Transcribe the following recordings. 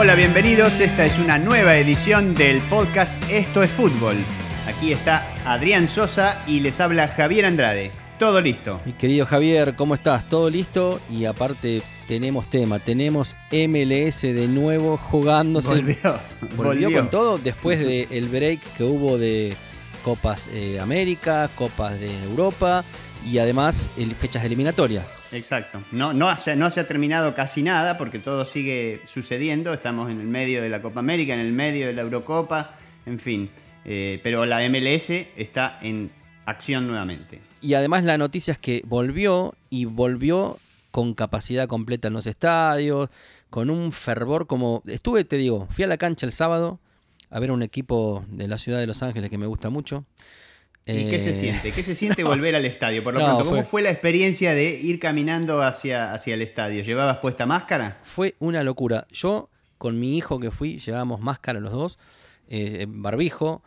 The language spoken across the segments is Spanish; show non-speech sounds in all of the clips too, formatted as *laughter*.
Hola, bienvenidos. Esta es una nueva edición del podcast Esto es Fútbol. Aquí está Adrián Sosa y les habla Javier Andrade. Todo listo. Mi querido Javier, ¿cómo estás? ¿Todo listo? Y aparte tenemos tema, tenemos MLS de nuevo jugándose. Volvió. Volvió con todo después del break que hubo de Copas eh, América, Copas de Europa y además el, fechas eliminatorias. Exacto. No, no, se, no se ha terminado casi nada porque todo sigue sucediendo. Estamos en el medio de la Copa América, en el medio de la Eurocopa, en fin. Eh, pero la MLS está en acción nuevamente. Y además la noticia es que volvió y volvió con capacidad completa en los estadios, con un fervor como... Estuve, te digo, fui a la cancha el sábado a ver un equipo de la ciudad de Los Ángeles que me gusta mucho. ¿Y qué se Eh, siente? ¿Qué se *laughs* siente volver al estadio? Por lo No, pronto, ¿cómo fue- fue la experiencia de ir caminando hacia, hacia el estadio? ¿Llevabas puesta máscara? Fue una locura. Yo con mi hijo que fui, llevábamos máscara los dos, eh, barbijo,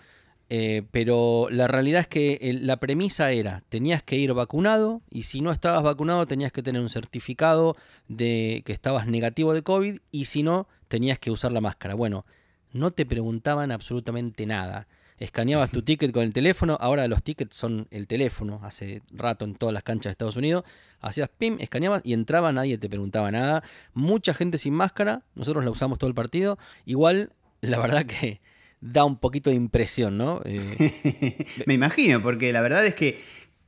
eh, pero la realidad es que el- la premisa era, tenías que ir vacunado y si no estabas vacunado tenías que tener un certificado de que estabas negativo de COVID y si no, tenías que usar la máscara. Bueno, no te preguntaban absolutamente nada. Escaneabas tu ticket con el teléfono, ahora los tickets son el teléfono, hace rato en todas las canchas de Estados Unidos, hacías pim, escaneabas y entraba, nadie te preguntaba nada. Mucha gente sin máscara, nosotros la usamos todo el partido. Igual, la verdad que da un poquito de impresión, ¿no? Eh, *laughs* Me imagino, porque la verdad es que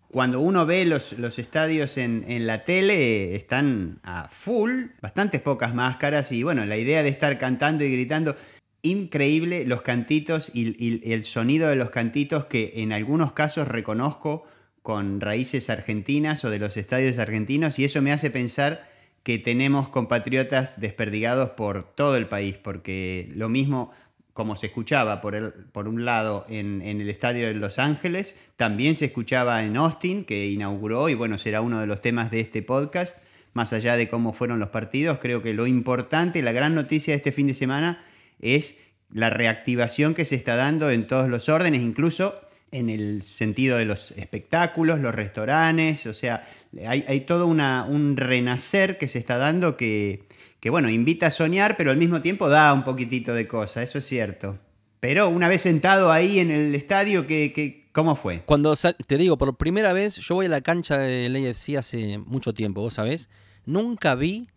cuando uno ve los, los estadios en, en la tele, están a full, bastantes pocas máscaras, y bueno, la idea de estar cantando y gritando, increíble los cantitos y, el sonido de los cantitos que en algunos casos reconozco con raíces argentinas o de los estadios argentinos, y eso me hace pensar que tenemos compatriotas desperdigados por todo el país, porque lo mismo como se escuchaba por, el- por un lado en, en el estadio de Los Ángeles, también se escuchaba en Austin, que inauguró, y bueno, será uno de los temas de este podcast, más allá de cómo fueron los partidos, creo que lo importante, la gran noticia de este fin de semana es la reactivación que se está dando en todos los órdenes, incluso en el sentido de los espectáculos, los restaurantes, o sea, hay, todo un renacer que se está dando que, que, bueno, invita a soñar, pero al mismo tiempo da un poquitito de cosa, eso es cierto. Pero una vez sentado ahí en el estadio, ¿qué, cómo fue? Cuando te digo, por primera vez, yo voy a la cancha del AFC hace mucho tiempo, vos sabés, nunca vi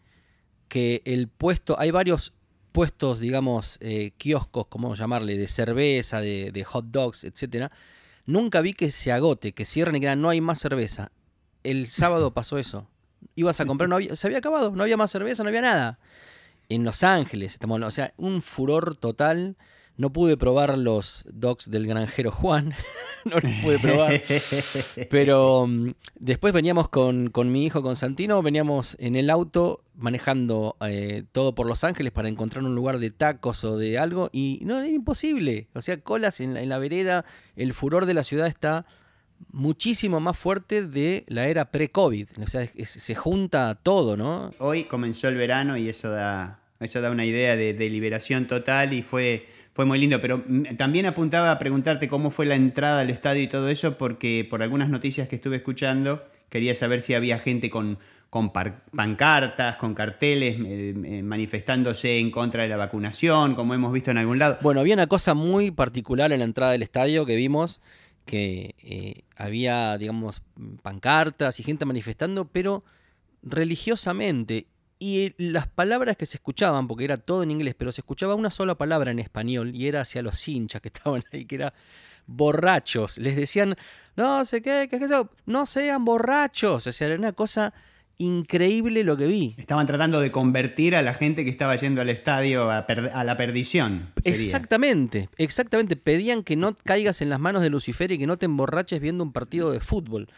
que el puesto, hay varios puestos, digamos, eh, kioscos, como llamarle, de cerveza, de, de hot dogs, etcétera. Nunca vi que se agote, que cierren y que no hay más cerveza. El sábado pasó eso. Ibas a comprar, no había- se había acabado, no había más cerveza, no había nada. En Los Ángeles, estamos o sea, un furor total. No pude probar los dogs del granjero Juan, *laughs* no los pude probar. *laughs* Pero mm, después veníamos con, con mi hijo, con Santino, veníamos en el auto manejando eh, todo por Los Ángeles para encontrar un lugar de tacos o de algo y no, era imposible. O sea, colas en la, en la vereda, el furor de la ciudad está muchísimo más fuerte de la era pre-COVID. O sea, es- es- se junta todo, ¿no? Hoy comenzó el verano y eso da, eso da una idea de, de liberación total y fue, fue muy lindo. Pero mm, también apuntaba a preguntarte cómo fue la entrada al estadio y todo eso, porque por algunas noticias que estuve escuchando, quería saber si había gente con, pancartas, con carteles, eh, eh, manifestándose en contra de la vacunación, como hemos visto en algún lado. Bueno, había una cosa muy particular en la entrada del estadio que vimos, que eh, había, digamos, pancartas y gente manifestando, pero religiosamente. Y las palabras que se escuchaban, porque era todo en inglés, pero se escuchaba una sola palabra en español y era hacia los hinchas que *laughs* estaban ahí, que era borrachos. Les decían, no sé qué, qué es eso, no sean borrachos. O sea, era una cosa increíble lo que vi. Estaban tratando de convertir a la gente que estaba yendo al estadio a, per- a la perdición. sería. Exactamente, exactamente. Pedían que no caigas en las manos de Lucifer y que no te emborraches viendo un partido de fútbol.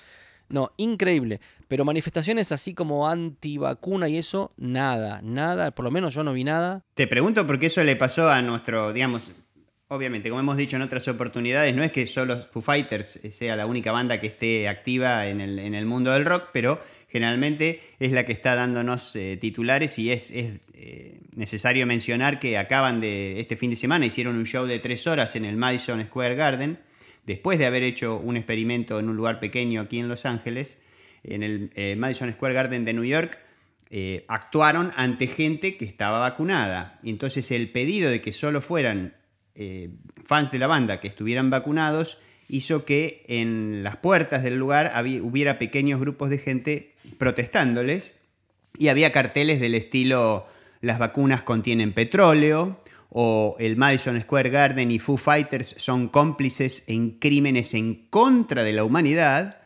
No, increíble. Pero manifestaciones así como antivacuna y eso, nada, nada. Por lo menos yo no vi nada. Te pregunto porque eso le pasó a nuestro, digamos, obviamente, como hemos dicho en otras oportunidades, no es que solo Foo Fighters sea la única banda que esté activa en el, en el mundo del rock, pero generalmente es la que está dándonos eh, titulares y es, es, eh, necesario mencionar que acaban de, este fin de semana, hicieron un show de tres horas en el Madison Square Garden, después de haber hecho un experimento en un lugar pequeño aquí en Los Ángeles, en el eh, Madison Square Garden de New York, eh, actuaron ante gente que estaba vacunada. Entonces el pedido de que solo fueran eh, fans de la banda que estuvieran vacunados hizo que en las puertas del lugar hubiera pequeños grupos de gente protestándoles y había carteles del estilo las vacunas contienen petróleo o el Madison Square Garden y Foo Fighters son cómplices en crímenes en contra de la humanidad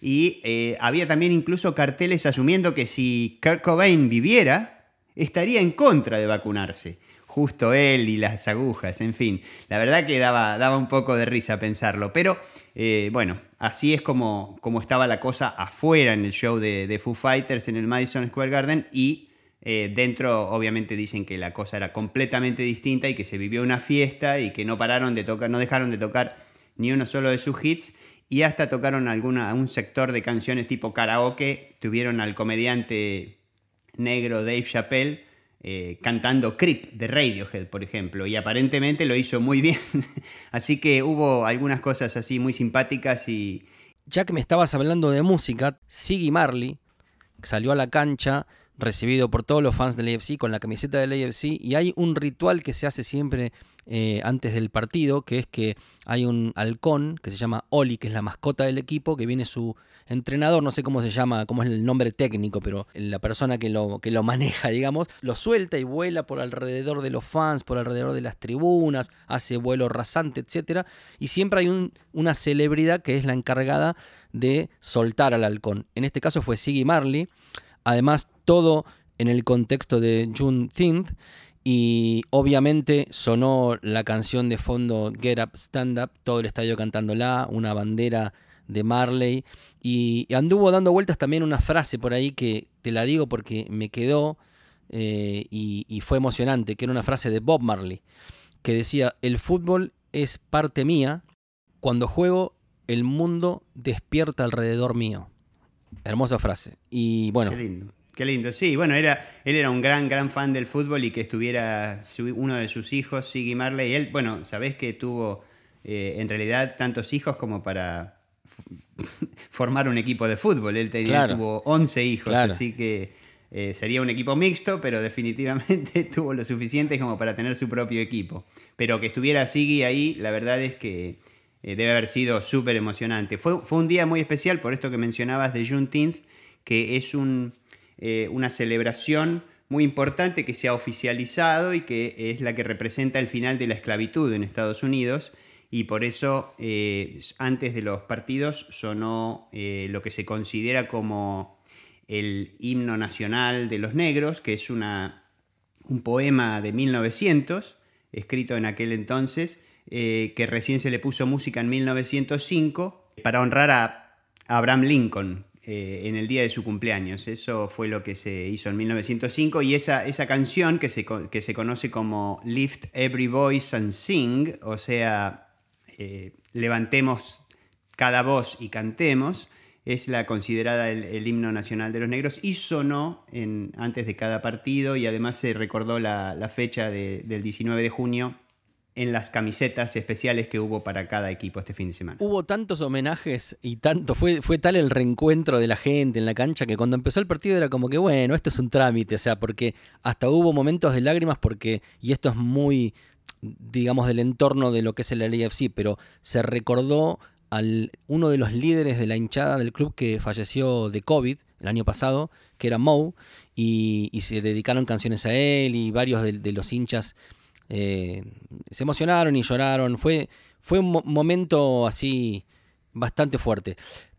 y eh, había también incluso carteles asumiendo que si Kurt Cobain viviera, estaría en contra de vacunarse. Justo él y las agujas, en fin. La verdad que daba, daba un poco de risa pensarlo. Pero eh, bueno, así es como, como, estaba la cosa afuera en el show de, Foo Fighters en el Madison Square Garden y eh, dentro obviamente dicen que la cosa era completamente distinta y que se vivió una fiesta y que no pararon de tocar, no dejaron de tocar ni uno solo de sus hits y hasta tocaron alguna, un sector de canciones tipo karaoke, tuvieron al comediante negro Dave Chappelle eh, cantando Creep de Radiohead, por ejemplo, y aparentemente lo hizo muy bien. *laughs* así que hubo algunas cosas así muy simpáticas y... Ya que me estabas hablando de música, Siggy Marley salió a la cancha recibido por todos los fans del AFC con la camiseta del AFC y hay un ritual que se hace siempre eh, antes del partido, que es que hay un halcón que se llama Oli, que es la mascota del equipo, que viene su entrenador, no sé cómo se llama, cómo es el nombre técnico, pero la persona que lo, que lo *laughs* maneja, digamos, lo suelta y vuela por alrededor de los fans, por alrededor de las tribunas, hace vuelo rasante, etc. Y siempre hay una celebridad que es la encargada de soltar al halcón. En este caso fue Siggy Marley. Además, todo en el contexto de Juneteenth y obviamente sonó la canción de fondo Get Up, Stand Up, todo el estadio cantándola, una bandera de Marley. Y anduvo dando vueltas también una frase por ahí que te la digo porque me quedó eh, y fue emocionante, que era una frase de Bob Marley, que decía, el fútbol es parte mía, cuando juego el mundo despierta alrededor mío. Hermosa frase. Y bueno, Qué lindo. Qué lindo, sí, bueno, era, él era un gran, gran fan del fútbol y que estuviera uno de sus hijos, Siggy Marley, y él, bueno, sabés que tuvo eh, en realidad tantos hijos como para *laughs* formar un equipo de fútbol, él tenía, tuvo 11 hijos, así que eh, sería un equipo mixto, pero *laughs* definitivamente *laughs* tuvo lo suficiente como para tener su propio equipo. Pero que estuviera Siggy ahí, la verdad es que eh, debe haber sido súper emocionante. Fue, un día muy especial por esto que mencionabas de Juneteenth, que es eh, una celebración muy importante que se ha oficializado y que es la que representa el final de la esclavitud en Estados Unidos. Y por eso eh, antes de los partidos sonó lo que se considera como el himno nacional de los negros, que es un poema de 1900, escrito en aquel entonces, que recién se le puso música en 1905 para honrar a Abraham Lincoln, eh, en el día de su cumpleaños. Eso fue lo que se hizo en 1905 y esa, esa canción que se, que se conoce como Lift Every Voice and Sing, o sea, eh, levantemos cada voz y cantemos, es la considerada el, himno nacional de los negros y sonó en, antes de cada partido y además se recordó la, fecha del 19 de junio en las camisetas especiales que hubo para cada equipo este fin de semana. Hubo tantos homenajes y tanto, fue, fue tal el reencuentro de la gente en la cancha que cuando empezó el partido era como que, bueno, esto es un trámite, o sea, porque hasta hubo momentos de lágrimas porque, y esto es muy, digamos, del entorno de lo que es el LAFC, pero se recordó al uno de los líderes de la hinchada del club que falleció de COVID el año pasado, que era Moe, y, se dedicaron canciones a él y varios de los hinchas eh, se emocionaron y lloraron. Fue, fue un momento así bastante fuerte.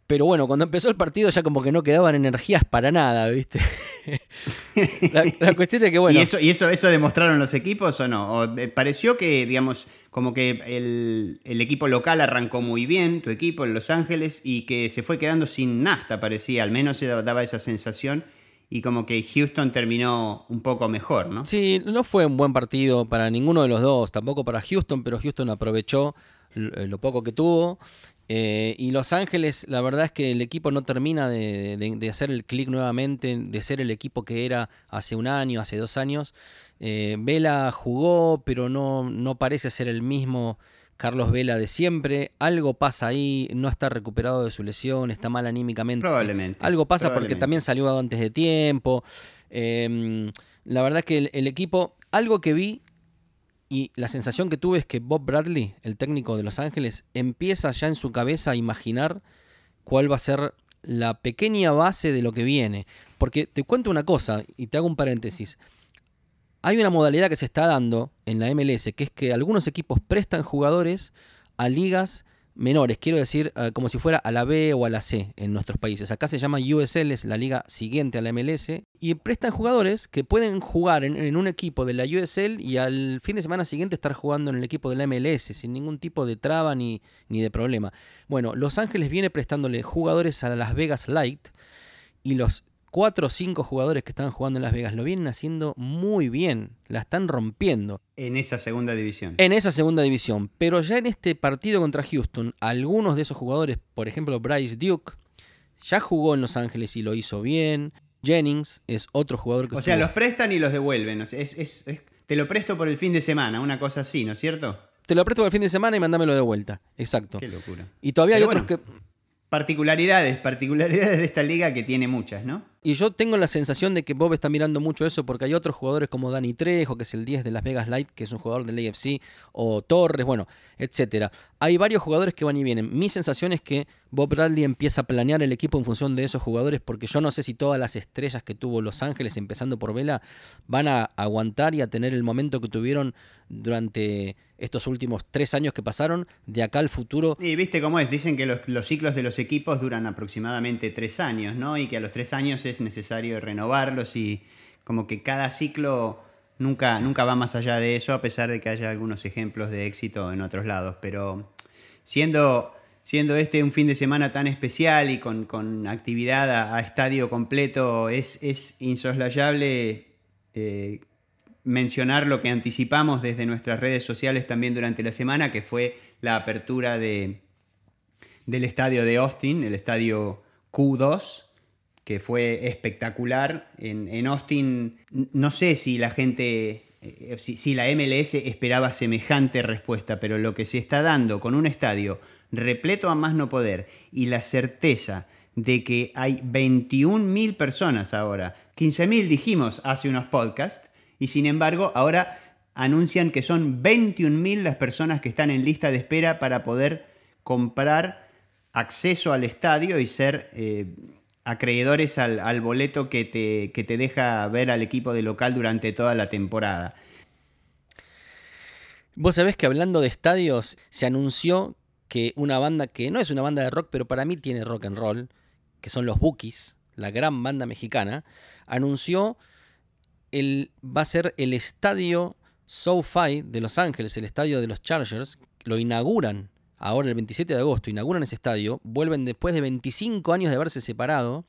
Pero bueno, cuando empezó el partido ya como que no quedaban energías para nada, ¿viste? *laughs* la, cuestión es que bueno. ¿Y, eso, ¿Y eso, eso demostraron los equipos o no? ¿O eh, pareció que, digamos, como que el, el, equipo local arrancó muy bien, tu equipo en Los Ángeles, y que se fue quedando sin nafta, parecía, al menos se daba esa sensación y como que Houston terminó un poco mejor, ¿no? Sí, no fue un buen partido para ninguno de los dos, tampoco para Houston, pero Houston aprovechó eh, lo poco que tuvo. Eh, y Los Ángeles, la verdad es que el equipo no termina de, hacer el clic nuevamente, de ser el equipo que era hace un año, hace dos años. Eh, Vela jugó, pero no, no parece ser el mismo Carlos Vela de siempre. Algo pasa ahí, no está recuperado de su lesión, está mal anímicamente. Probablemente. Algo pasa porque también salió antes de tiempo. Em, la verdad es que el, equipo, algo que vi y la sensación que tuve es que Bob Bradley, el técnico de Los Ángeles, empieza ya en su cabeza a imaginar cuál va a ser la pequeña base de lo que viene. Porque te cuento una cosa y te hago un paréntesis. Hay una modalidad que se está dando en la MLS, que es que algunos equipos prestan jugadores a ligas menores, quiero decir, eh, como si fuera a la B o a la C en nuestros países. Acá se llama USL, es la liga siguiente a la MLS, y prestan jugadores que pueden jugar en, un equipo de la USL y al fin de semana siguiente estar jugando en el equipo de la MLS sin ningún tipo de traba ni, ni de problema. Bueno, Los Ángeles viene prestándole jugadores a Las Vegas Light y los cuatro o cinco jugadores que están jugando en Las Vegas lo vienen haciendo muy bien, la están rompiendo. En esa segunda división. En esa segunda división. Pero ya en este partido contra Houston, algunos de esos jugadores, por ejemplo Bryce Duke, ya jugó en Los Ángeles y lo hizo bien. Jennings es otro jugador que... O sea, los prestan y los devuelven. te lo presto por el fin de semana, una cosa así, ¿no es cierto? Te lo presto por el fin de semana y mandámelo de vuelta. Exacto. Qué locura. Y todavía hay otros que Particularidades, particularidades de esta liga que tiene muchas, ¿no? Y yo tengo la sensación de que Bob está mirando mucho eso porque hay otros jugadores como Dani Trejo, que es el 10 de Las Vegas Light, que es un jugador del AFC, o Torres, bueno, etcétera. Hay varios jugadores que van y vienen. Mi sensación es que Bob Bradley empieza a planear el equipo en función de esos jugadores porque yo no sé si todas las estrellas que tuvo Los Ángeles, empezando por Vela, van a aguantar y a tener el momento que tuvieron durante estos últimos tres años que pasaron, de acá al futuro. Y viste cómo es, dicen que los, ciclos de los equipos duran aproximadamente tres años, ¿no? Y que a los tres años es necesario renovarlos y como que cada ciclo nunca, nunca va más allá de eso, a pesar de que haya algunos ejemplos de éxito en otros lados. Pero siendo, siendo este un fin de semana tan especial y con, actividad a, estadio completo, es, es insoslayable. Eh, mencionar lo que anticipamos desde nuestras redes sociales también durante la semana, que fue la apertura de, del estadio de Austin, el estadio Q2, que fue espectacular. En, Austin, no sé si la gente, eh, si, si, la MLS esperaba semejante respuesta, pero lo que se está dando con un estadio repleto a más no poder y la certeza de que hay 21.000 personas ahora, 15.000 dijimos hace unos podcasts, y sin embargo ahora anuncian que son 21.000 las personas que están en lista de espera para poder comprar acceso al estadio y ser eh, acreedores al, boleto que te, que te deja ver al equipo de local durante toda la temporada. Vos sabés que hablando de estadios, se anunció que una banda que no es una banda de rock, pero para mí tiene rock and roll, que son los Bookies, la gran banda mexicana, anunció el, va a ser el estadio SoFi de Los Ángeles, el estadio de los Chargers. Lo inauguran ahora el 27 de agosto, inauguran ese estadio, vuelven después de 25 años de haberse separado.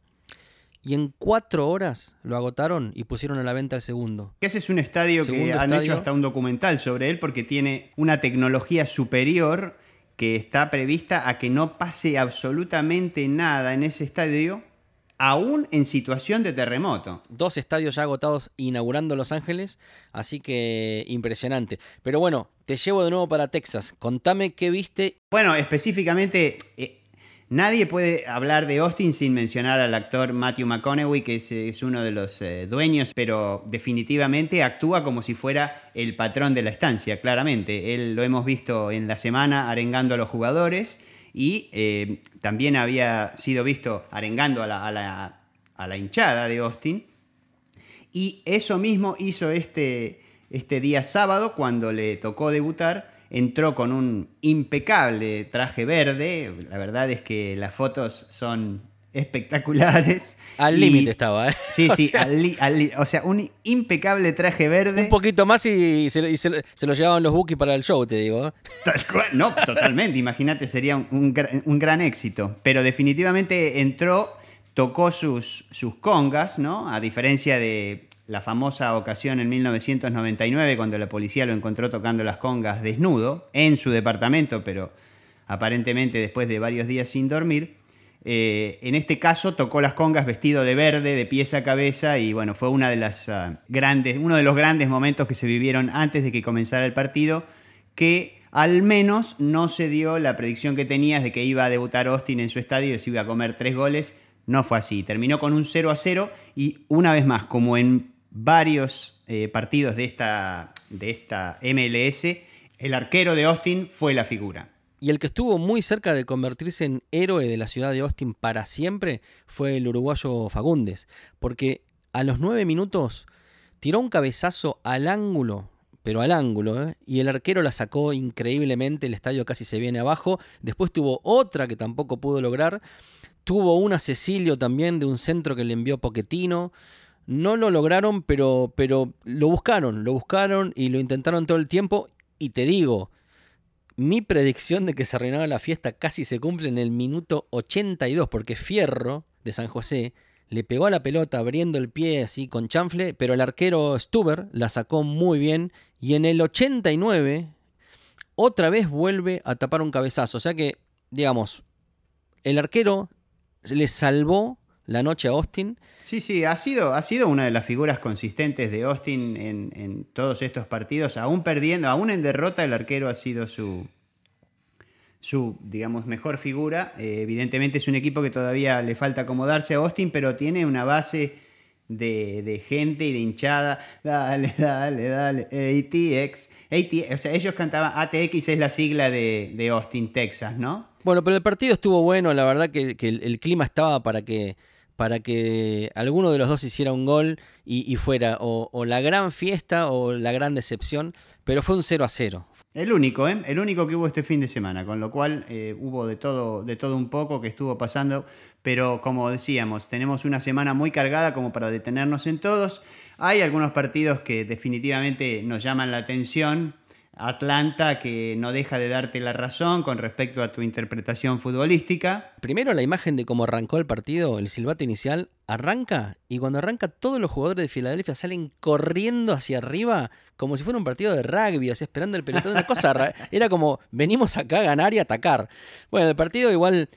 Y en cuatro horas lo agotaron y pusieron a la venta el segundo. Ese es un estadio que han hecho hasta un documental sobre él porque tiene una tecnología superior que está prevista a que no pase absolutamente nada en ese estadio aún en situación de terremoto. Dos estadios ya agotados inaugurando Los Ángeles, así que impresionante. Pero bueno, te llevo de nuevo para Texas. Contame qué viste. Bueno, específicamente, eh, nadie puede hablar de Austin sin mencionar al actor Matthew McConaughey, que es, uno de los eh, dueños, pero definitivamente actúa como si fuera el patrón de la estancia, claramente. Él lo hemos visto en la semana arengando a los jugadores y eh, también había sido visto arengando a la, hinchada de Austin. Y eso mismo hizo este, este día sábado cuando le tocó debutar. Entró con un impecable traje verde. La verdad es que las fotos son espectaculares. Al límite estaba, ¿eh? *laughs* Sí, sí, o sea, un impecable traje verde. Un poquito más y, se, lo llevaban los bookies para el show, te digo. ¿eh? No, totalmente. Imagínate, sería un, gran éxito. Pero definitivamente entró, tocó sus, sus congas, ¿no? A diferencia de la famosa ocasión en 1999 cuando la policía lo encontró tocando las congas desnudo en su departamento, pero aparentemente después de varios días sin dormir. Eh, en este caso tocó las congas vestido de verde, de pies a cabeza, y bueno, fue una de las, ah, grandes, uno de los grandes momentos que se vivieron antes de que comenzara el partido, que al menos no se dio la predicción que tenías de que iba a debutar Austin en su estadio y se iba a comer tres goles. No fue así. Terminó con un 0 a 0 y una vez más, como en varios eh, partidos de esta, de esta MLS, el arquero de Austin fue la figura. Y el que estuvo muy cerca de convertirse en héroe de la ciudad de Austin para siempre fue el uruguayo Fagundes, porque a los nueve minutos tiró un cabezazo al ángulo, pero al ángulo, ¿eh? y el arquero la sacó increíblemente, el estadio casi se viene abajo, después tuvo otra que tampoco pudo lograr, tuvo una Cecilio también de un centro que le envió Poquetino, no lo lograron, pero, pero lo buscaron, lo buscaron y lo intentaron todo el tiempo, y te digo, mi predicción de que se arruinaba la fiesta casi se cumple en el minuto 82, porque Fierro de San José le pegó a la pelota abriendo el pie así con chanfle, pero el arquero Stuber la sacó muy bien y en el 89 otra vez vuelve a tapar un cabezazo. O sea que, digamos, el arquero le salvó la noche a Austin. Sí, sí, ha sido, ha sido una de las figuras consistentes de Austin en, en todos estos partidos. Aún perdiendo, aún en derrota, el arquero ha sido su, su, digamos, mejor figura. Eh, evidentemente es un equipo que todavía le falta acomodarse a Austin, pero tiene una base de, gente y de hinchada. Dale, dale, dale. ATX. ATX. O sea, ellos cantaban ATX es la sigla de, Austin, Texas, ¿no? Bueno, pero el partido estuvo bueno, la verdad que, el, clima estaba para que para que alguno de los dos hiciera un gol y, fuera o, la gran fiesta o la gran decepción, pero fue un 0 a 0. El único, ¿eh? El único que hubo este fin de semana, con lo cual eh, hubo de todo, de todo un poco que estuvo pasando, pero como decíamos, tenemos una semana muy cargada como para detenernos en todos. Hay algunos partidos que definitivamente nos llaman la atención, Atlanta que no deja de darte la razón con respecto a tu interpretación futbolística. Primero la imagen de cómo arrancó el partido, el silbato inicial, arranca y cuando arranca todos los jugadores de Filadelfia salen corriendo hacia arriba como si fuera un partido de rugby, así esperando el pelotón, una cosa *laughs* era como venimos acá a ganar y atacar. Bueno, el partido igual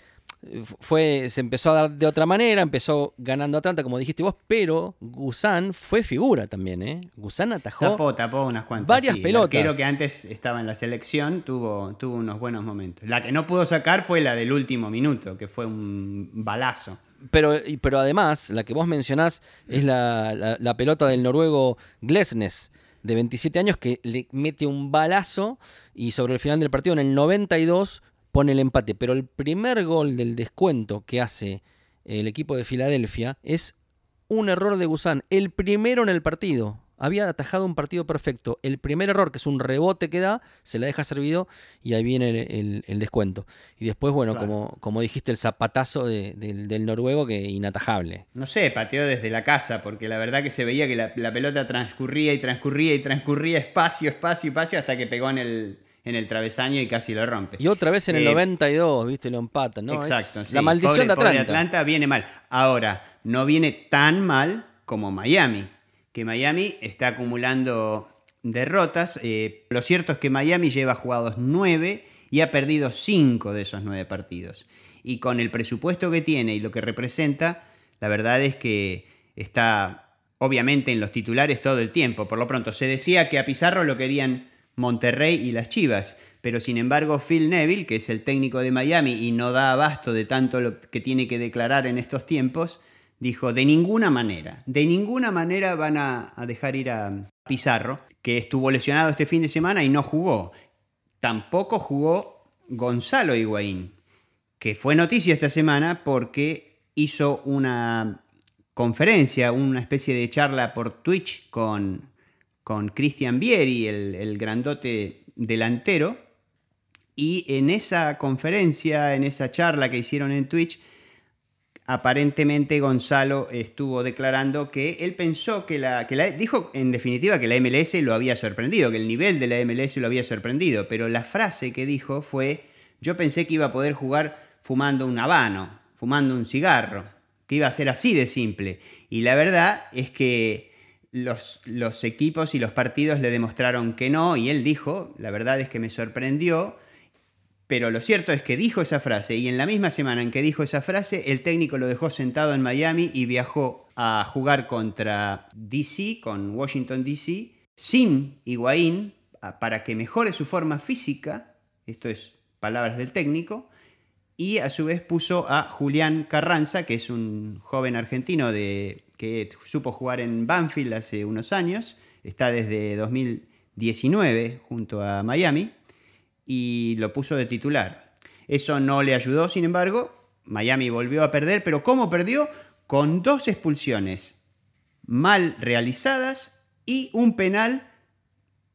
fue, se empezó a dar de otra manera, empezó ganando Atlanta, como dijiste vos, pero Gusan fue figura también, ¿eh? Gusan atajó. Tapó, tapó unas cuantas. Varias pelotas. El que antes estaba en la selección tuvo, tuvo unos buenos momentos. La que no pudo sacar fue la del último minuto, que fue un balazo. Pero, pero además, la que vos mencionás es la, la pelota del noruego Glesnes, de 27 años, que le mete un balazo y sobre el final del partido, en el 92, pone el empate. Pero el primer gol del descuento que hace el equipo de Filadelfia es un error de Gusán. El primero en el partido. Había atajado un partido perfecto. El primer error, que es un rebote que da, se la deja servido y ahí viene el, descuento. Y después, bueno, como, como dijiste, el zapatazo del noruego que inatajable. No sé, pateó desde la casa, porque la verdad que se veía que la, la pelota transcurría y transcurría y transcurría espacio, espacio, espacio, hasta que pegó en el, en el travesaño y casi lo rompe. Y otra vez en el 92, eh, viste, lo empatan, ¿no? Exacto. La maldición de Atlanta. Atlanta viene mal. Ahora, no viene tan mal como Miami, que Miami está acumulando derrotas. Eh, lo cierto es que Miami lleva jugados nueve y ha perdido cinco de esos nueve partidos. Y con el presupuesto que tiene y lo que representa, la verdad es que está obviamente en los titulares todo el tiempo. Por lo pronto, se decía que a Pizarro lo querían Monterrey y las Chivas. Pero sin embargo, Phil Neville, que es el técnico de Miami y no da abasto de tanto lo que tiene que declarar en estos tiempos, dijo, de ninguna manera, de ninguna manera van a, dejar ir a Pizarro, que estuvo lesionado este fin de semana y no jugó. Tampoco jugó Gonzalo Higuaín, que fue noticia esta semana porque hizo una conferencia, una especie de charla por Twitch con con Christian Vieri, el, grandote delantero. Y en esa conferencia, en esa charla que hicieron en Twitch, aparentemente Gonzalo estuvo declarando que él pensó que la, que la, dijo en definitiva que la MLS lo había sorprendido, que el nivel de la MLS lo había sorprendido, pero la frase que dijo fue, yo pensé que iba a poder jugar fumando un habano, fumando un cigarro, que iba a ser así de simple. Y la verdad es que los, equipos y los partidos le demostraron que no, y él dijo, la verdad es que me sorprendió, pero lo cierto es que dijo esa frase, y en la misma semana en que dijo esa frase, el técnico lo dejó sentado en Miami y viajó a jugar contra DC, con Washington DC, sin Higuaín, para que mejore su forma física, esto es palabras del técnico, y a su vez puso a Julián Carranza, que es un joven argentino de, que supo jugar en Banfield hace unos años, está desde 2019 junto a Miami, y lo puso de titular. Eso no le ayudó, sin embargo, Miami volvió a perder, pero ¿cómo perdió? Con dos expulsiones mal realizadas y un penal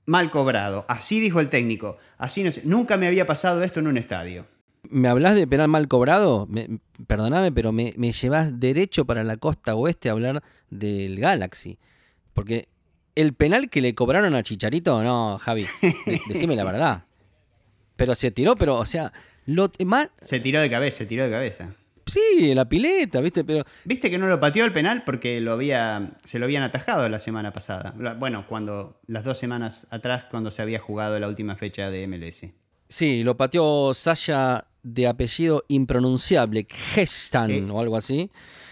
mal cobrado. Así dijo el técnico. Así no Nunca me había pasado esto en un estadio. ¿Me hablas de penal mal cobrado? perdóname, pero me, llevas derecho para la costa oeste a hablar del Galaxy. Porque el penal que le cobraron a Chicharito, no, Javi, decime la verdad. Pero se tiró, pero, o sea, lo, se tiró de cabeza, se tiró de cabeza. Sí, la pileta, ¿viste? Pero. ¿Viste que no lo pateó el penal porque lo había, se lo habían atajado la semana pasada? Bueno, cuando las dos semanas atrás, cuando se había jugado la última fecha de MLS. Sí, lo pateó Sasha de apellido impronunciable, Gestan eh. o algo así.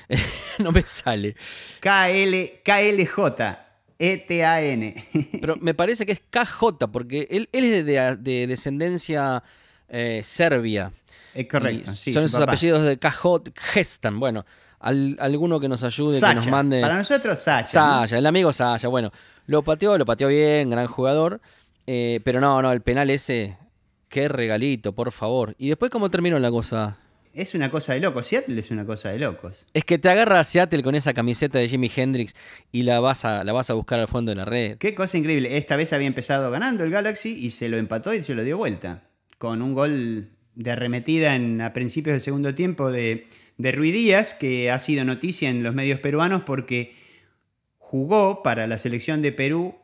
*laughs* no me sale. KL, KLJ. E-T-A-N. Pero me parece que es KJ, porque él, es de descendencia eh, Serbia. Es correcto. son esos apellidos de Cajot Gestan. Bueno, alguno que nos ayude, que nos mande. Para nosotros, Sacha. Sasha, el amigo Sasha. Bueno, lo pateó, lo pateó bien, gran jugador. Eh, pero no, no, el penal ese, qué regalito, por favor. ¿Y después cómo terminó la cosa? Es una cosa de locos. Seattle es una cosa de locos. Es que te agarra a Seattle con esa camiseta de Jimi Hendrix y la vas a, la vas a buscar al fondo de la red. Qué cosa increíble. Esta vez había empezado ganando el Galaxy y se lo empató y se lo dio vuelta con un gol de arremetida en, a principios del segundo tiempo de, de Rui Díaz, que ha sido noticia en los medios peruanos porque jugó para la selección de Perú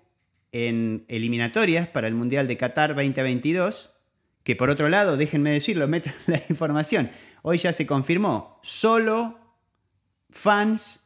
en eliminatorias para el Mundial de Qatar 2022, que por otro lado, déjenme decirlo, *laughs* metan la información, hoy ya se confirmó, solo fans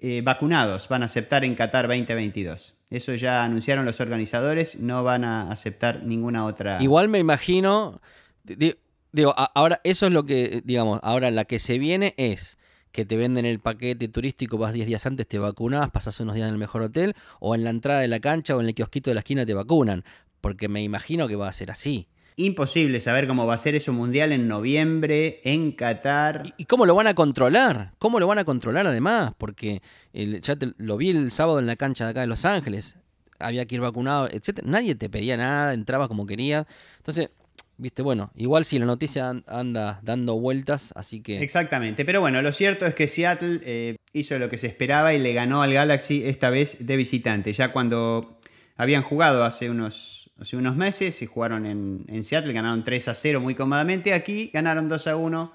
eh, vacunados van a aceptar en Qatar 2022. Eso ya anunciaron los organizadores, no van a aceptar ninguna otra. Igual me imagino, digo, ahora eso es lo que, digamos, ahora la que se viene es que te venden el paquete turístico, vas 10 días antes, te vacunas, pasas unos días en el mejor hotel, o en la entrada de la cancha o en el kiosquito de la esquina te vacunan, porque me imagino que va a ser así. Imposible saber cómo va a ser eso mundial en noviembre en Qatar. ¿Y, cómo lo van a controlar? ¿Cómo lo van a controlar además? Porque ya lo vi el sábado en la cancha de acá de Los Ángeles. Había que ir vacunado, etc. Nadie te pedía nada, entrabas como querías. Entonces, viste, bueno, igual si la noticia anda dando vueltas, así que... Exactamente, pero bueno, lo cierto es que Seattle eh, hizo lo que se esperaba y le ganó al Galaxy esta vez de visitante. Ya cuando habían jugado hace unos hace unos meses, se jugaron en, Seattle, ganaron 3 a 0 muy cómodamente. Aquí ganaron 2 a 1,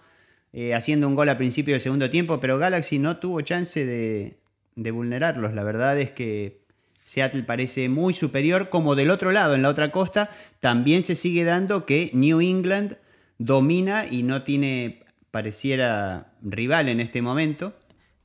eh, haciendo un gol a principio del segundo tiempo, pero Galaxy no tuvo chance de, de vulnerarlos. La verdad es que Seattle parece muy superior, como del otro lado, en la otra costa, también se sigue dando que New England domina y no tiene, pareciera, rival en este momento.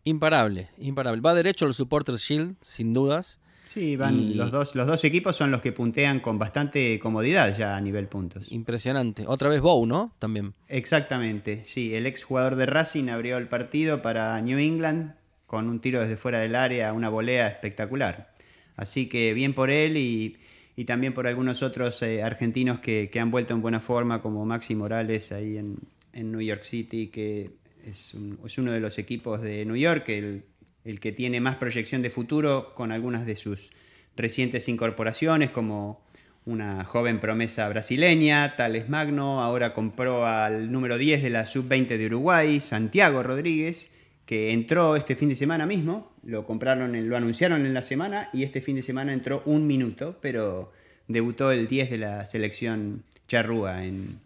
Imparable, imparable. Va derecho al Supporters Shield, sin dudas. Sí, van los, dos, los dos equipos son los que puntean con bastante comodidad ya a nivel puntos. Impresionante. Otra vez Bow, ¿no? También. Exactamente, sí. El ex jugador de Racing abrió el partido para New England con un tiro desde fuera del área, una volea espectacular. Así que bien por él y, también por algunos otros eh, argentinos que, han vuelto en buena forma, como Maxi Morales ahí en, New York City, que es, es, uno de los equipos de New York, el el que tiene más proyección de futuro con algunas de sus recientes incorporaciones, como una joven promesa brasileña, Tales Magno, ahora compró al número 10 de la sub-20 de Uruguay, Santiago Rodríguez, que entró este fin de semana mismo, lo compraron, lo anunciaron en la semana y este fin de semana entró un minuto, pero debutó el 10 de la selección charrúa en,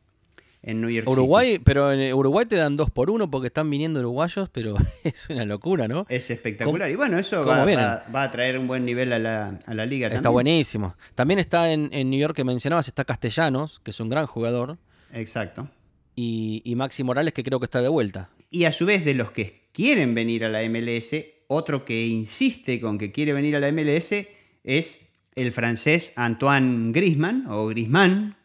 en New York Uruguay, pero en Uruguay te dan dos por uno porque están viniendo uruguayos, pero *laughs* es una locura, ¿no? Es espectacular. Y bueno, eso va, a traer un buen nivel a la, a la liga Está buenísimo. También está en, New York que mencionabas, está Castellanos, que es un gran jugador. Exacto. Y, y Maxi Morales, que creo que está de vuelta. Y a su vez, de los que quieren venir a la MLS, otro que insiste con que quiere venir a la MLS es el francés Antoine Griezmann, o Griezmann,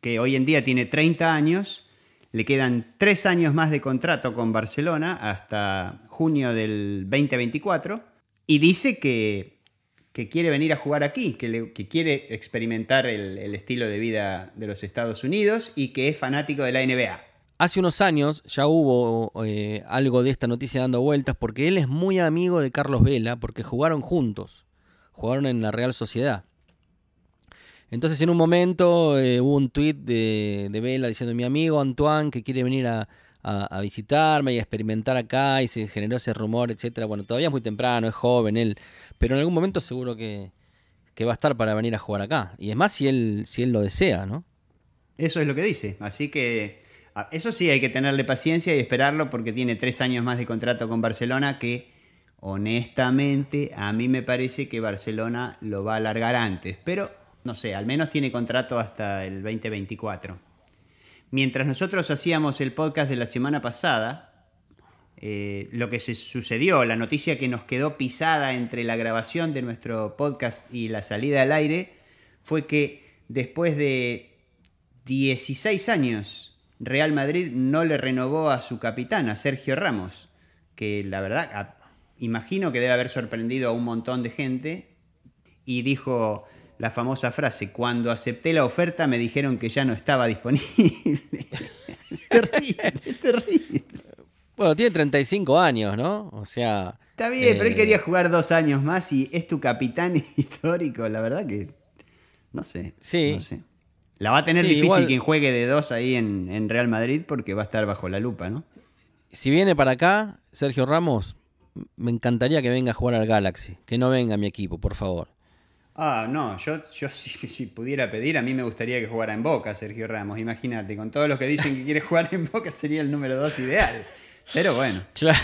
que hoy en día tiene 30 años, le quedan 3 años más de contrato con Barcelona hasta junio del 2024 y dice que, que quiere venir a jugar aquí, que, quiere experimentar el, estilo de vida de los Estados Unidos y que es fanático de la NBA. Hace unos años ya hubo eh, algo de esta noticia dando vueltas porque él es muy amigo de Carlos Vela porque jugaron juntos, jugaron en la Real Sociedad. Entonces en un momento eh, hubo un tuit de, Vela diciendo mi amigo Antoine que quiere venir a, visitarme y a experimentar acá y se generó ese rumor, etcétera. Bueno, todavía es muy temprano, es joven él, pero en algún momento seguro que, va a estar para venir a jugar acá. Y es más si él, si él lo desea, ¿no? Eso es lo que dice. Así que eso sí hay que tenerle paciencia y esperarlo porque tiene tres años más de contrato con Barcelona que honestamente a mí me parece que Barcelona lo va a alargar antes. Pero no sé, al menos tiene contrato hasta el 2024. Mientras nosotros hacíamos el podcast de la semana pasada, eh, lo que se sucedió, la noticia que nos quedó pisada entre la grabación de nuestro podcast y la salida al aire, fue que después de 16 años, Real Madrid no le renovó a su capitán, a Sergio Ramos, que la verdad, imagino que debe haber sorprendido a un montón de gente, y dijo, la famosa frase, cuando acepté la oferta me dijeron que ya no estaba disponible. *laughs* terrible, terrible. Bueno, tiene 35 años, ¿no? O sea... Está bien, pero él eh, quería jugar dos años más y es tu capitán *laughs* histórico, la verdad que... No sé. Sí. No sé. La va a tener difícil quien juegue de dos ahí en, en Real Madrid porque va a estar bajo la lupa, ¿no? Si viene para acá, Sergio Ramos, me encantaría que venga a jugar al Galaxy. Que no venga a mi equipo, por favor. Ah, no, yo, yo *laughs* si, pudiera pedir, a mí me gustaría que jugara en Boca Sergio Ramos. Imagínate, con todos los que dicen que quiere jugar en Boca sería el número dos ideal. Pero bueno. *laughs* Claro.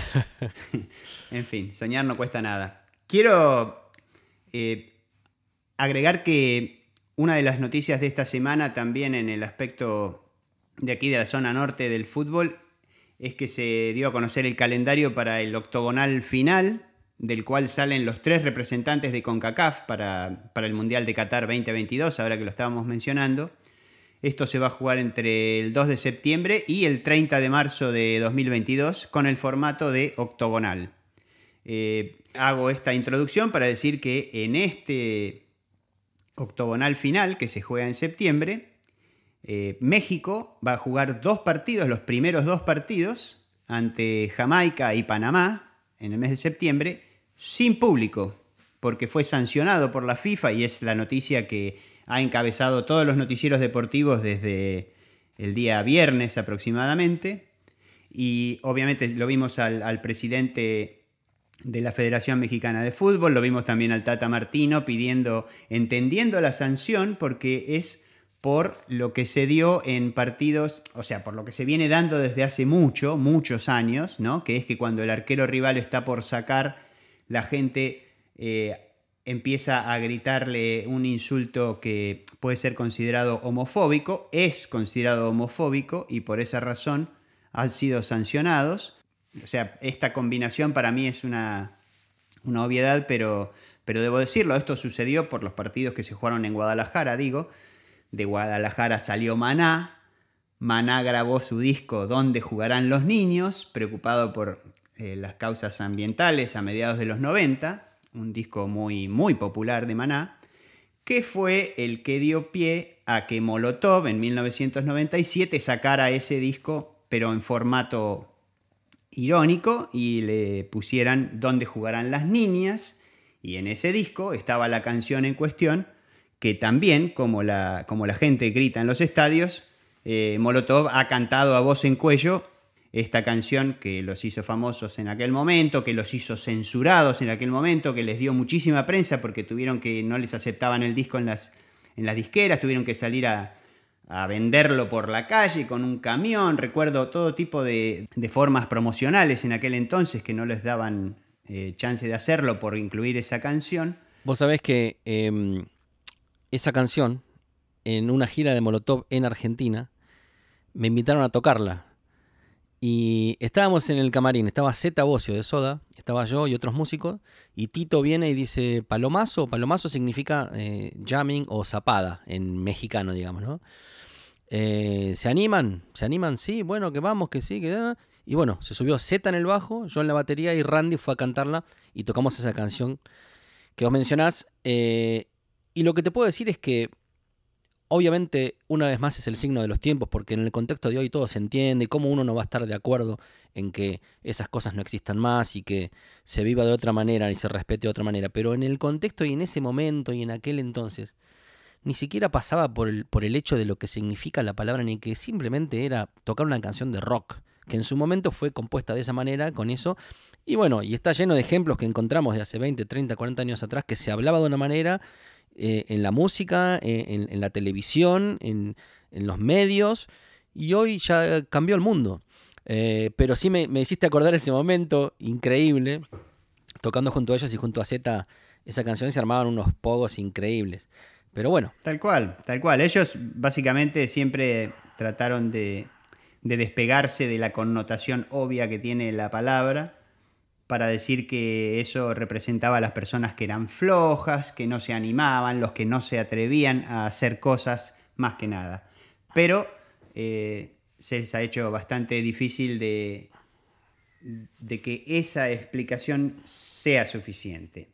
*laughs* en fin, soñar no cuesta nada. Quiero eh, agregar que una de las noticias de esta semana también en el aspecto de aquí de la zona norte del fútbol es que se dio a conocer el calendario para el octogonal final del cual salen los tres representantes de CONCACAF para, el Mundial de Qatar 2022, ahora que lo estábamos mencionando. Esto se va a jugar entre el 2 de septiembre y el 30 de marzo de 2022 con el formato de octogonal. Eh, hago esta introducción para decir que en este octogonal final que se juega en septiembre, eh, México va a jugar dos partidos, los primeros dos partidos, ante Jamaica y Panamá en el mes de septiembre, sin público, porque fue sancionado por la FIFA y es la noticia que ha encabezado todos los noticieros deportivos desde el día viernes aproximadamente. Y obviamente lo vimos al, presidente de la Federación Mexicana de Fútbol, lo vimos también al Tata Martino pidiendo, entendiendo la sanción, porque es por lo que se dio en partidos, o sea, por lo que se viene dando desde hace mucho, muchos años, ¿no? Que es que cuando el arquero rival está por sacar la gente eh, empieza a gritarle un insulto que puede ser considerado homofóbico, es considerado homofóbico y por esa razón han sido sancionados. O sea, esta combinación para mí es una, una obviedad, pero, pero debo decirlo, esto sucedió por los partidos que se jugaron en Guadalajara, digo. De Guadalajara salió Maná, Maná grabó su disco Donde jugarán los niños, preocupado por eh, las causas ambientales a mediados de los 90, un disco muy, muy popular de Maná, que fue el que dio pie a que Molotov en 1997 sacara ese disco, pero en formato irónico, y le pusieran Dónde jugarán las niñas, y en ese disco estaba la canción en cuestión, que también, como la, como la gente grita en los estadios, eh, Molotov ha cantado a voz en cuello esta canción que los hizo famosos en aquel momento, que los hizo censurados en aquel momento, que les dio muchísima prensa porque tuvieron que no les aceptaban el disco en las, en las disqueras, tuvieron que salir a, venderlo por la calle con un camión. Recuerdo todo tipo de, formas promocionales en aquel entonces que no les daban eh, chance de hacerlo por incluir esa canción. Vos sabés que em, esa canción, en una gira de Molotov en Argentina, me invitaron a tocarla y estábamos en el camarín, estaba Zeta Bocio de Soda, estaba yo y otros músicos, y Tito viene y dice palomazo, palomazo significa eh, jamming o zapada en mexicano, digamos, ¿no? Eh, ¿Se animan? ¿Se animan? Sí, bueno, que vamos, que sí, que... Y bueno, se subió Zeta en el bajo, yo en la batería y Randy fue a cantarla y tocamos esa canción que vos mencionás. Eh, y lo que te puedo decir es que, obviamente, una vez más es el signo de los tiempos, porque en el contexto de hoy todo se entiende, y cómo uno no va a estar de acuerdo en que esas cosas no existan más y que se viva de otra manera y se respete de otra manera. Pero en el contexto y en ese momento y en aquel entonces, ni siquiera pasaba por el, por el hecho de lo que significa la palabra, ni que simplemente era tocar una canción de rock, que en su momento fue compuesta de esa manera, con eso. Y bueno, y está lleno de ejemplos que encontramos de hace 20, 30, 40 años atrás, que se hablaba de una manera eh, en la música, eh, en, la televisión, en, los medios, y hoy ya cambió el mundo. Eh, pero sí me, me, hiciste acordar ese momento increíble, tocando junto a ellos y junto a Z esa canción y se armaban unos pogos increíbles. Pero bueno. Tal cual, tal cual. Ellos básicamente siempre trataron de, despegarse de la connotación obvia que tiene la palabra para decir que eso representaba a las personas que eran flojas, que no se animaban, los que no se atrevían a hacer cosas más que nada. Pero eh, se les ha hecho bastante difícil de, de que esa explicación sea suficiente.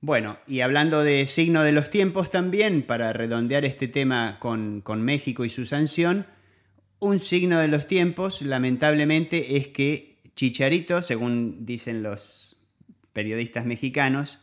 Bueno, y hablando de signo de los tiempos también, para redondear este tema con, México y su sanción, un signo de los tiempos, lamentablemente, es que Chicharito, según dicen los periodistas mexicanos,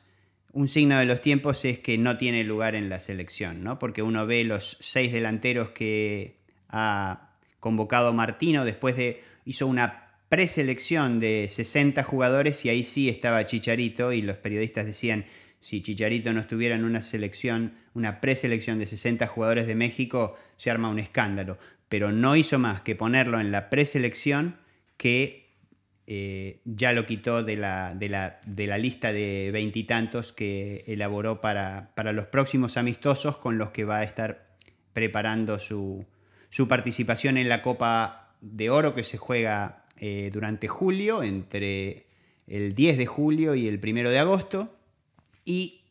un signo de los tiempos es que no tiene lugar en la selección, ¿no? Porque uno ve los seis delanteros que ha convocado Martino después de. hizo una preselección de 60 jugadores y ahí sí estaba Chicharito y los periodistas decían, si Chicharito no estuviera en una selección, una preselección de 60 jugadores de México, se arma un escándalo. Pero no hizo más que ponerlo en la preselección que eh, ya lo quitó de la, de la, lista de veintitantos que elaboró para, para, los próximos amistosos con los que va a estar preparando su, participación en la Copa de Oro que se juega eh, durante julio, entre el 10 de julio y el 1 de agosto y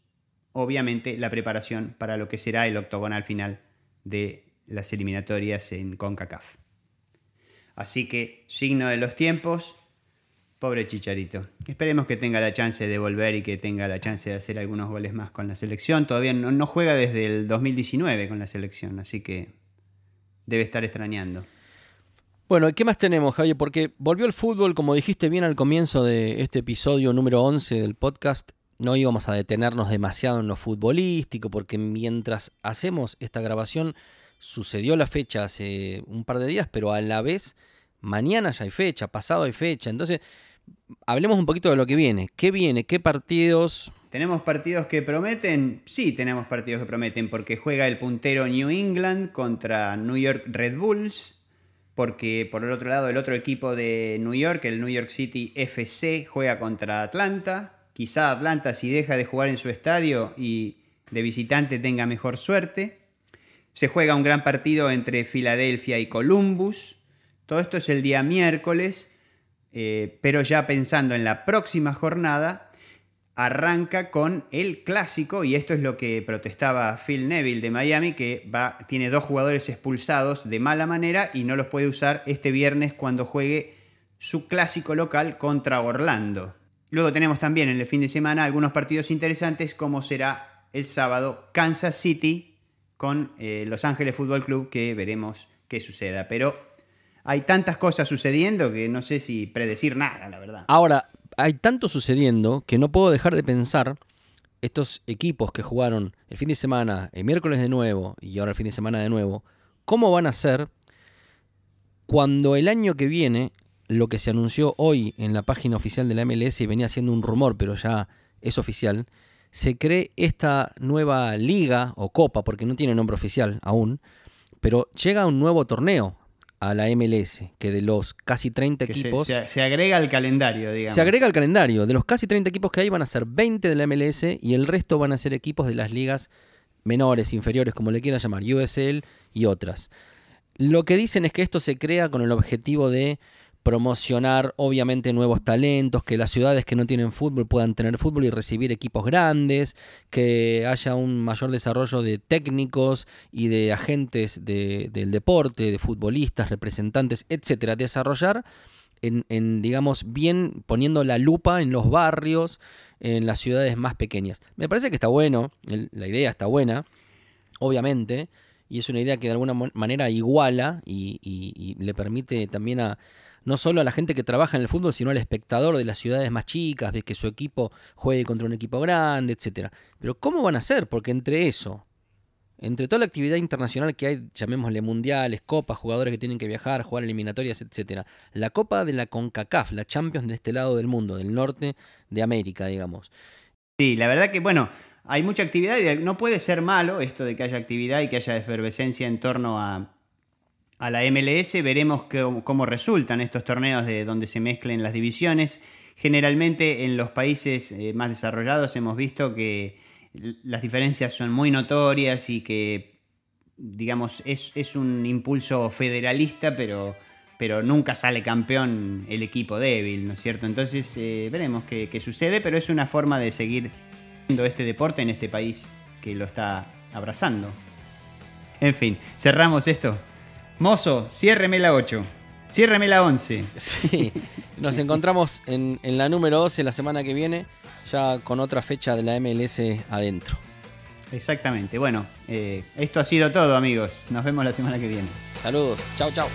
obviamente la preparación para lo que será el octogonal final de las eliminatorias en CONCACAF. Así que, signo de los tiempos, pobre Chicharito. Esperemos que tenga la chance de volver y que tenga la chance de hacer algunos goles más con la selección. Todavía no, juega desde el 2019 con la selección, así que debe estar extrañando. Bueno, ¿qué más tenemos, Javier? Porque volvió el fútbol, como dijiste bien al comienzo de este episodio número 11 del podcast, no íbamos a detenernos demasiado en lo futbolístico, porque mientras hacemos esta grabación sucedió la fecha hace un par de días, pero a la vez mañana ya hay fecha, pasado hay fecha. Entonces, hablemos un poquito de lo que viene. ¿Qué viene? ¿Qué partidos? ¿Tenemos partidos que prometen? Sí, tenemos partidos que prometen, porque juega el puntero New England contra New York Red Bulls, porque por el otro lado el otro equipo de New York, el New York City FC, juega contra Atlanta Quizá Atlanta si deja de jugar en su estadio y de visitante tenga mejor suerte. Se juega un gran partido entre Filadelfia y Columbus. Todo esto es el día miércoles, eh, pero ya pensando en la próxima jornada, arranca con el clásico, y esto es lo que protestaba Phil Neville de Miami, que va, tiene dos jugadores expulsados de mala manera y no los puede usar este viernes cuando juegue su clásico local contra Orlando. Luego tenemos también en el fin de semana algunos partidos interesantes, como será el sábado Kansas City con eh, Los Ángeles Fútbol Club, que veremos qué suceda. Pero hay tantas cosas sucediendo que no sé si predecir nada, la verdad. Ahora, hay tanto sucediendo que no puedo dejar de pensar estos equipos que jugaron el fin de semana, el miércoles de nuevo y ahora el fin de semana de nuevo, ¿cómo van a ser cuando el año que viene lo que se anunció hoy en la página oficial de la MLS y venía siendo un rumor, pero ya es oficial, se cree esta nueva liga o copa, porque no tiene nombre oficial aún, pero llega un nuevo torneo a la MLS, que de los casi 30 equipos... Se, agrega al calendario, digamos. Se agrega al calendario. De los casi 30 equipos que hay van a ser 20 de la MLS y el resto van a ser equipos de las ligas menores, inferiores, como le quieran llamar, USL y otras. Lo que dicen es que esto se crea con el objetivo de promocionar obviamente nuevos talentos, que las ciudades que no tienen fútbol puedan tener fútbol y recibir equipos grandes, que haya un mayor desarrollo de técnicos y de agentes del deporte, de futbolistas, representantes, etcétera. Desarrollar en, digamos, bien poniendo la lupa en los barrios, en las ciudades más pequeñas. Me parece que está bueno, la idea está buena, obviamente, y es una idea que de alguna manera iguala y, le permite también a no solo a la gente que trabaja en el fútbol, sino al espectador de las ciudades más chicas, de que su equipo juegue contra un equipo grande, etcétera. Pero ¿cómo van a hacer? Porque entre eso, entre toda la actividad internacional que hay, llamémosle mundiales, copas, jugadores que tienen que viajar, jugar eliminatorias, etcétera, la Copa de la CONCACAF, la Champions de este lado del mundo, del norte de América, digamos. Sí, la verdad que, bueno, hay mucha actividad y no puede ser malo esto de que haya actividad y que haya efervescencia en torno a, la MLS. Veremos cómo, resultan estos torneos de donde se mezclen las divisiones. Generalmente en los países eh, más desarrollados hemos visto que las diferencias son muy notorias y que, digamos, es, un impulso federalista, pero, nunca sale campeón el equipo débil, ¿no es cierto? Entonces eh, veremos qué sucede, pero es una forma de seguir viendo este deporte en este país que lo está abrazando. En fin, cerramos esto. Mozo, ciérreme la 8. Ciérreme la 11. Sí, nos encontramos en, en la número 12 la semana que viene ya con otra fecha de la MLS adentro. Exactamente. Bueno, eh, esto ha sido todo, amigos. Nos vemos la semana que viene. Saludos. Chao, chao.